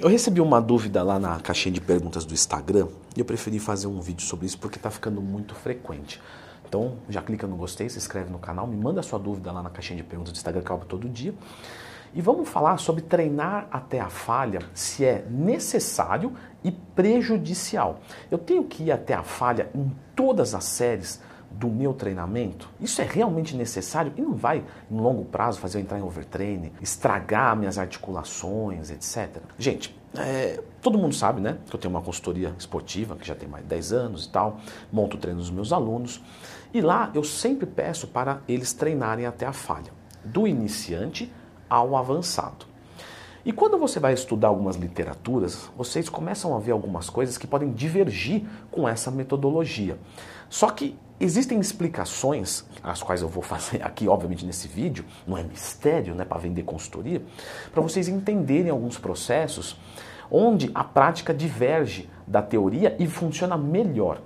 Eu recebi uma dúvida lá na caixinha de perguntas do Instagram e eu preferi fazer um vídeo sobre isso porque está ficando muito frequente. Então já clica no gostei, se inscreve no canal, me manda sua dúvida lá na caixinha de perguntas do Instagram que eu abro todo dia. E vamos falar sobre treinar até a falha, se é necessário e prejudicial. Eu tenho que ir até a falha em todas as séries do meu treinamento? Isso é realmente necessário e não vai, em longo prazo, fazer eu entrar em overtraining, estragar minhas articulações, etc. Gente, é, todo mundo sabe, né, que eu tenho uma consultoria esportiva, que já tem mais de 10 anos e tal, monto treino dos meus alunos, e lá eu sempre peço para eles treinarem até a falha, do iniciante ao avançado. E quando você vai estudar algumas literaturas, vocês começam a ver algumas coisas que podem divergir com essa metodologia. Só que existem explicações, as quais eu vou fazer aqui, obviamente, nesse vídeo, não é mistério, né, para vender consultoria, para vocês entenderem alguns processos onde a prática diverge da teoria e funciona melhor.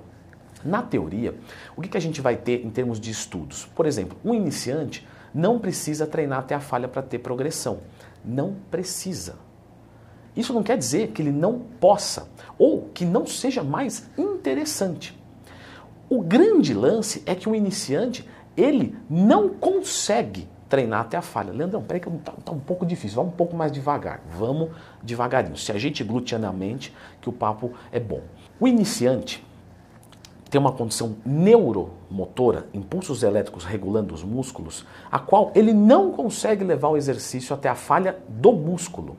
Na teoria, o que, que a gente vai ter em termos de estudos? Por exemplo, um iniciante não precisa treinar até a falha para ter progressão não precisa. Isso não quer dizer que ele não possa ou que não seja mais interessante. O grande lance é que o iniciante ele não consegue treinar até a falha. Leandrão, peraí que está tá um pouco difícil, vamos um pouco mais devagar. Vamos devagarinho. Se ajeite glutianamente que o papo é bom. O iniciante, tem uma condição neuromotora, impulsos elétricos regulando os músculos, a qual ele não consegue levar o exercício até a falha do músculo.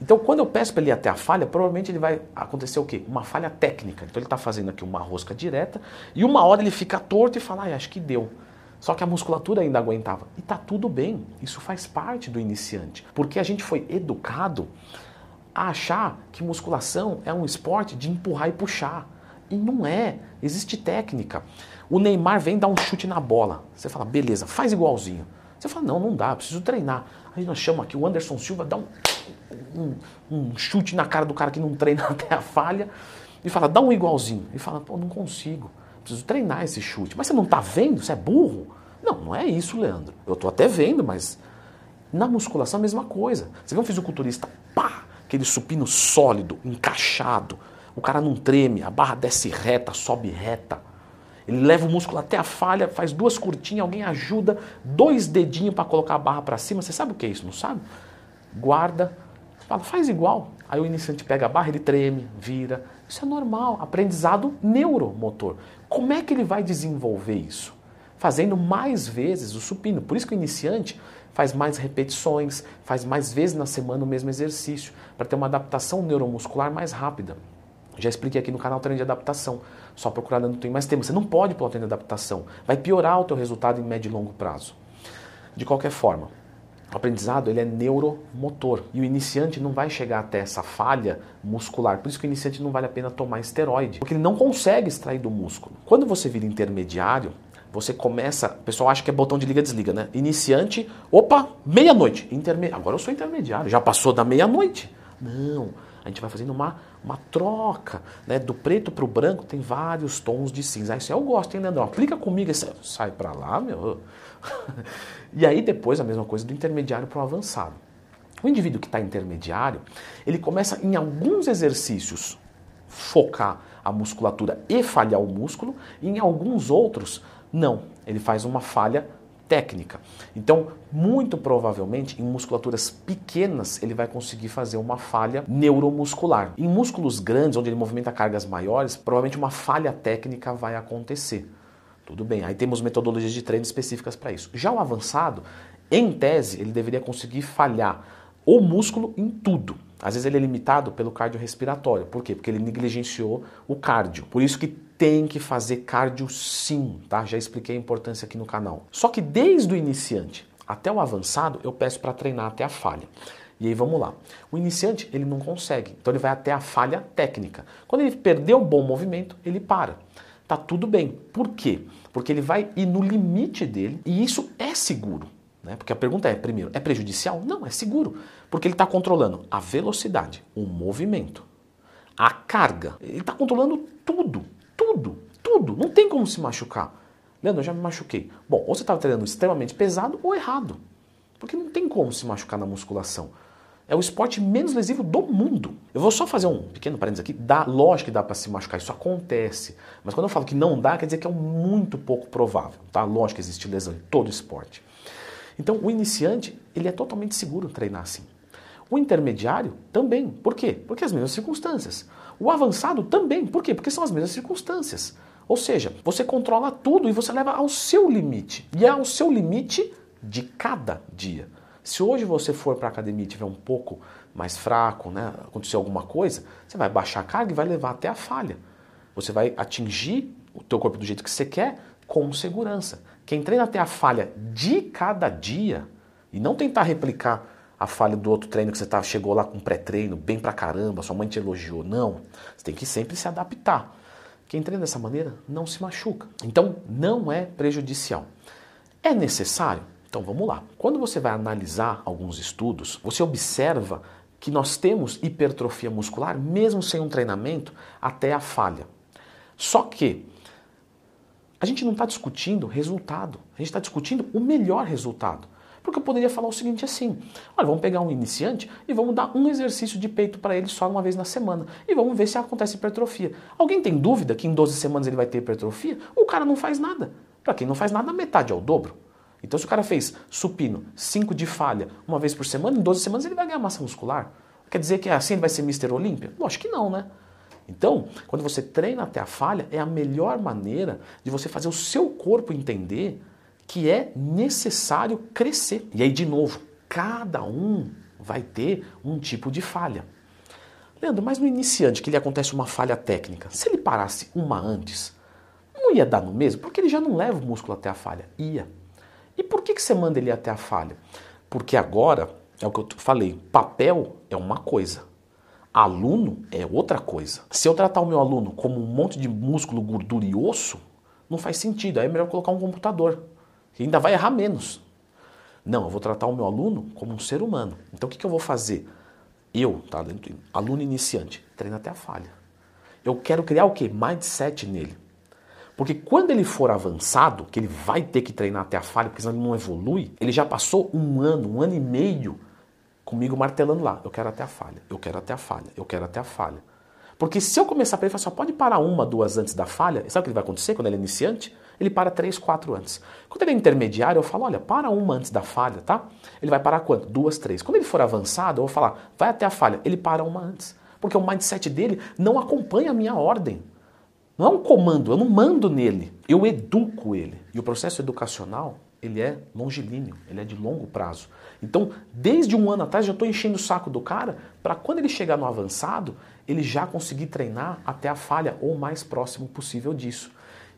Então, quando eu peço para ele ir até a falha, provavelmente ele vai acontecer o quê? Uma falha técnica. Então, ele está fazendo aqui uma rosca direta e uma hora ele fica torto e fala, ah, acho que deu. Só que a musculatura ainda aguentava. E tá tudo bem. Isso faz parte do iniciante. Porque a gente foi educado a achar que musculação é um esporte de empurrar e puxar. E não é. Existe técnica. O Neymar vem dar um chute na bola. Você fala, beleza, faz igualzinho. Você fala, não, não dá, preciso treinar. Aí nós chamamos aqui o Anderson Silva, dá um, um, um chute na cara do cara que não treina até a falha e fala, dá um igualzinho. E fala, pô, não consigo, preciso treinar esse chute. Mas você não está vendo? Você é burro? Não, não é isso, Leandro. Eu estou até vendo, mas na musculação é a mesma coisa. Você vê um fisiculturista, pá, aquele supino sólido, encaixado, o cara não treme, a barra desce reta, sobe reta. Ele leva o músculo até a falha, faz duas curtinhas, alguém ajuda, dois dedinhos para colocar a barra para cima. Você sabe o que é isso, não sabe? Guarda, fala, faz igual. Aí o iniciante pega a barra, ele treme, vira. Isso é normal, aprendizado neuromotor. Como é que ele vai desenvolver isso? Fazendo mais vezes o supino. Por isso que o iniciante faz mais repetições, faz mais vezes na semana o mesmo exercício, para ter uma adaptação neuromuscular mais rápida. Já expliquei aqui no canal treino de adaptação. Só procurar não tem mais tempo. Você não pode pular o treino de adaptação. Vai piorar o teu resultado em médio e longo prazo. De qualquer forma, o aprendizado ele é neuromotor e o iniciante não vai chegar até essa falha muscular. Por isso que o iniciante não vale a pena tomar esteroide, porque ele não consegue extrair do músculo. Quando você vira intermediário, você começa, o pessoal acha que é botão de liga desliga, né? Iniciante, opa, meia-noite, interme... agora eu sou intermediário, já passou da meia-noite. Não, a gente vai fazendo uma, uma troca, né? Do preto para o branco tem vários tons de cinza. Isso eu gosto, hein, Leandrão? Aplica comigo, esse... sai para lá, meu. e aí depois a mesma coisa do intermediário para o avançado. O indivíduo que está intermediário, ele começa em alguns exercícios focar a musculatura e falhar o músculo, e em alguns outros, não. Ele faz uma falha técnica. Então, muito provavelmente, em musculaturas pequenas, ele vai conseguir fazer uma falha neuromuscular. Em músculos grandes, onde ele movimenta cargas maiores, provavelmente uma falha técnica vai acontecer. Tudo bem, aí temos metodologias de treino específicas para isso. Já o avançado, em tese, ele deveria conseguir falhar o músculo em tudo. Às vezes ele é limitado pelo cardiorrespiratório. Por quê? Porque ele negligenciou o cardio. Por isso que tem que fazer cardio sim, tá? Já expliquei a importância aqui no canal. Só que desde o iniciante até o avançado, eu peço para treinar até a falha. E aí vamos lá. O iniciante, ele não consegue. Então ele vai até a falha técnica. Quando ele perdeu o bom movimento, ele para. Tá tudo bem. Por quê? Porque ele vai ir no limite dele e isso é seguro. Né? Porque a pergunta é, primeiro, é prejudicial? Não, é seguro. Porque ele está controlando a velocidade, o movimento, a carga. Ele está controlando tudo. Tudo, tudo. Não tem como se machucar. Leandro, eu já me machuquei. Bom, ou você estava treinando extremamente pesado ou errado. Porque não tem como se machucar na musculação. É o esporte menos lesivo do mundo. Eu vou só fazer um pequeno parênteses aqui. Dá, lógico que dá para se machucar, isso acontece. Mas quando eu falo que não dá, quer dizer que é muito pouco provável. Tá? Lógico que existe lesão em todo esporte. Então, o iniciante, ele é totalmente seguro treinar assim. O intermediário também. Por quê? Porque as mesmas circunstâncias. O avançado também. Por quê? Porque são as mesmas circunstâncias. Ou seja, você controla tudo e você leva ao seu limite. E é ao seu limite de cada dia. Se hoje você for para a academia e tiver um pouco mais fraco, né, acontecer alguma coisa, você vai baixar a carga e vai levar até a falha. Você vai atingir o teu corpo do jeito que você quer com segurança. Quem treina até a falha de cada dia e não tentar replicar a falha do outro treino que você tá, chegou lá com pré-treino, bem pra caramba, sua mãe te elogiou. Não. Você tem que sempre se adaptar. Quem treina dessa maneira não se machuca. Então, não é prejudicial. É necessário? Então vamos lá. Quando você vai analisar alguns estudos, você observa que nós temos hipertrofia muscular mesmo sem um treinamento até a falha. Só que a gente não está discutindo resultado, a gente está discutindo o melhor resultado. Porque eu poderia falar o seguinte assim: olha, vamos pegar um iniciante e vamos dar um exercício de peito para ele só uma vez na semana e vamos ver se acontece hipertrofia. Alguém tem dúvida que em 12 semanas ele vai ter hipertrofia? O cara não faz nada. Para quem não faz nada, metade é o dobro. Então, se o cara fez supino, 5 de falha, uma vez por semana, em 12 semanas ele vai ganhar massa muscular. Quer dizer que assim ele vai ser Mr. Olímpia? Lógico que não, né? Então, quando você treina até a falha, é a melhor maneira de você fazer o seu corpo entender que é necessário crescer. E aí, de novo, cada um vai ter um tipo de falha. Leandro, mas no iniciante que lhe acontece uma falha técnica, se ele parasse uma antes, não ia dar no mesmo? Porque ele já não leva o músculo até a falha. Ia. E por que, que você manda ele até a falha? Porque agora, é o que eu falei, papel é uma coisa, aluno é outra coisa. Se eu tratar o meu aluno como um monte de músculo, gordura e osso, não faz sentido. Aí é melhor colocar um computador que ainda vai errar menos. Não, eu vou tratar o meu aluno como um ser humano. Então o que, que eu vou fazer? Eu, tá, aluno iniciante, treino até a falha. Eu quero criar o que? Mindset nele. Porque quando ele for avançado, que ele vai ter que treinar até a falha, porque senão ele não evolui, ele já passou um ano, um ano e meio comigo martelando lá. Eu quero até a falha, eu quero até a falha, eu quero até a falha. Porque se eu começar para ele, só pode parar uma, duas antes da falha, sabe o que vai acontecer quando ele é iniciante? Ele para três, quatro antes. Quando ele é intermediário, eu falo, olha, para uma antes da falha, tá? Ele vai parar quanto? Duas, três. Quando ele for avançado, eu vou falar, vai até a falha. Ele para uma antes. Porque o mindset dele não acompanha a minha ordem. Não é um comando, eu não mando nele, eu educo ele. E o processo educacional, ele é longilíneo, ele é de longo prazo. Então, desde um ano atrás, já estou enchendo o saco do cara para quando ele chegar no avançado, ele já conseguir treinar até a falha ou mais próximo possível disso.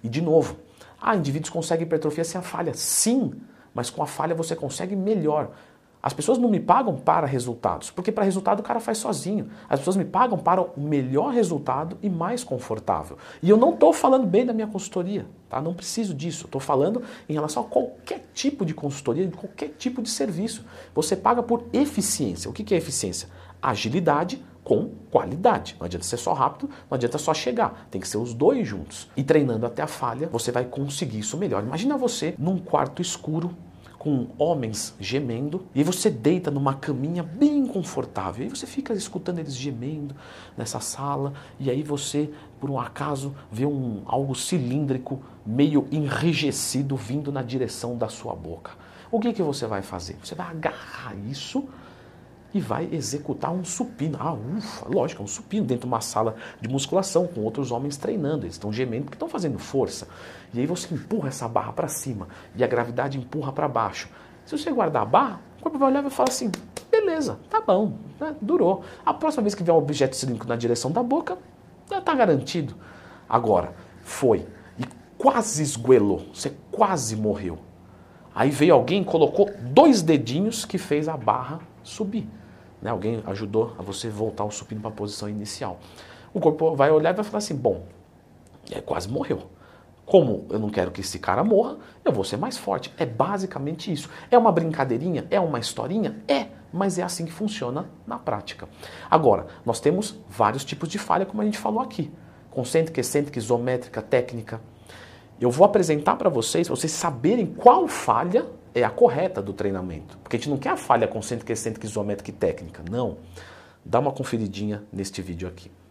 E de novo, ah, indivíduos conseguem hipertrofia sem a falha. Sim, mas com a falha você consegue melhor. As pessoas não me pagam para resultados, porque para resultado o cara faz sozinho. As pessoas me pagam para o melhor resultado e mais confortável. E eu não estou falando bem da minha consultoria, tá? Não preciso disso. Estou falando em relação a qualquer tipo de consultoria, qualquer tipo de serviço. Você paga por eficiência. O que é eficiência? Agilidade com qualidade. Não adianta ser só rápido, não adianta só chegar. Tem que ser os dois juntos. E treinando até a falha, você vai conseguir isso melhor. Imagina você num quarto escuro com homens gemendo, e você deita numa caminha bem confortável, e você fica escutando eles gemendo nessa sala, e aí você, por um acaso, vê um algo cilíndrico, meio enrijecido vindo na direção da sua boca. O que, que você vai fazer? Você vai agarrar isso e vai executar um supino. Ah, ufa, lógico, é um supino dentro de uma sala de musculação com outros homens treinando. Eles estão gemendo porque estão fazendo força. E aí você empurra essa barra para cima e a gravidade empurra para baixo. Se você guardar a barra, o corpo vai olhar e falar assim: beleza, tá bom, né? durou. A próxima vez que vier um objeto cilíndrico na direção da boca, já está garantido. Agora, foi e quase esguelou, você quase morreu. Aí veio alguém, colocou dois dedinhos que fez a barra subir. Né? Alguém ajudou a você voltar o supino para a posição inicial. O corpo vai olhar e vai falar assim: bom, é, quase morreu. Como eu não quero que esse cara morra, eu vou ser mais forte. É basicamente isso. É uma brincadeirinha? É uma historinha? É, mas é assim que funciona na prática. Agora, nós temos vários tipos de falha, como a gente falou aqui: concêntrica, excêntrica, isométrica, técnica. Eu vou apresentar para vocês, para vocês saberem qual falha é a correta do treinamento. Porque a gente não quer a falha concêntrica, excêntrica, isométrica e técnica. Não. Dá uma conferidinha neste vídeo aqui.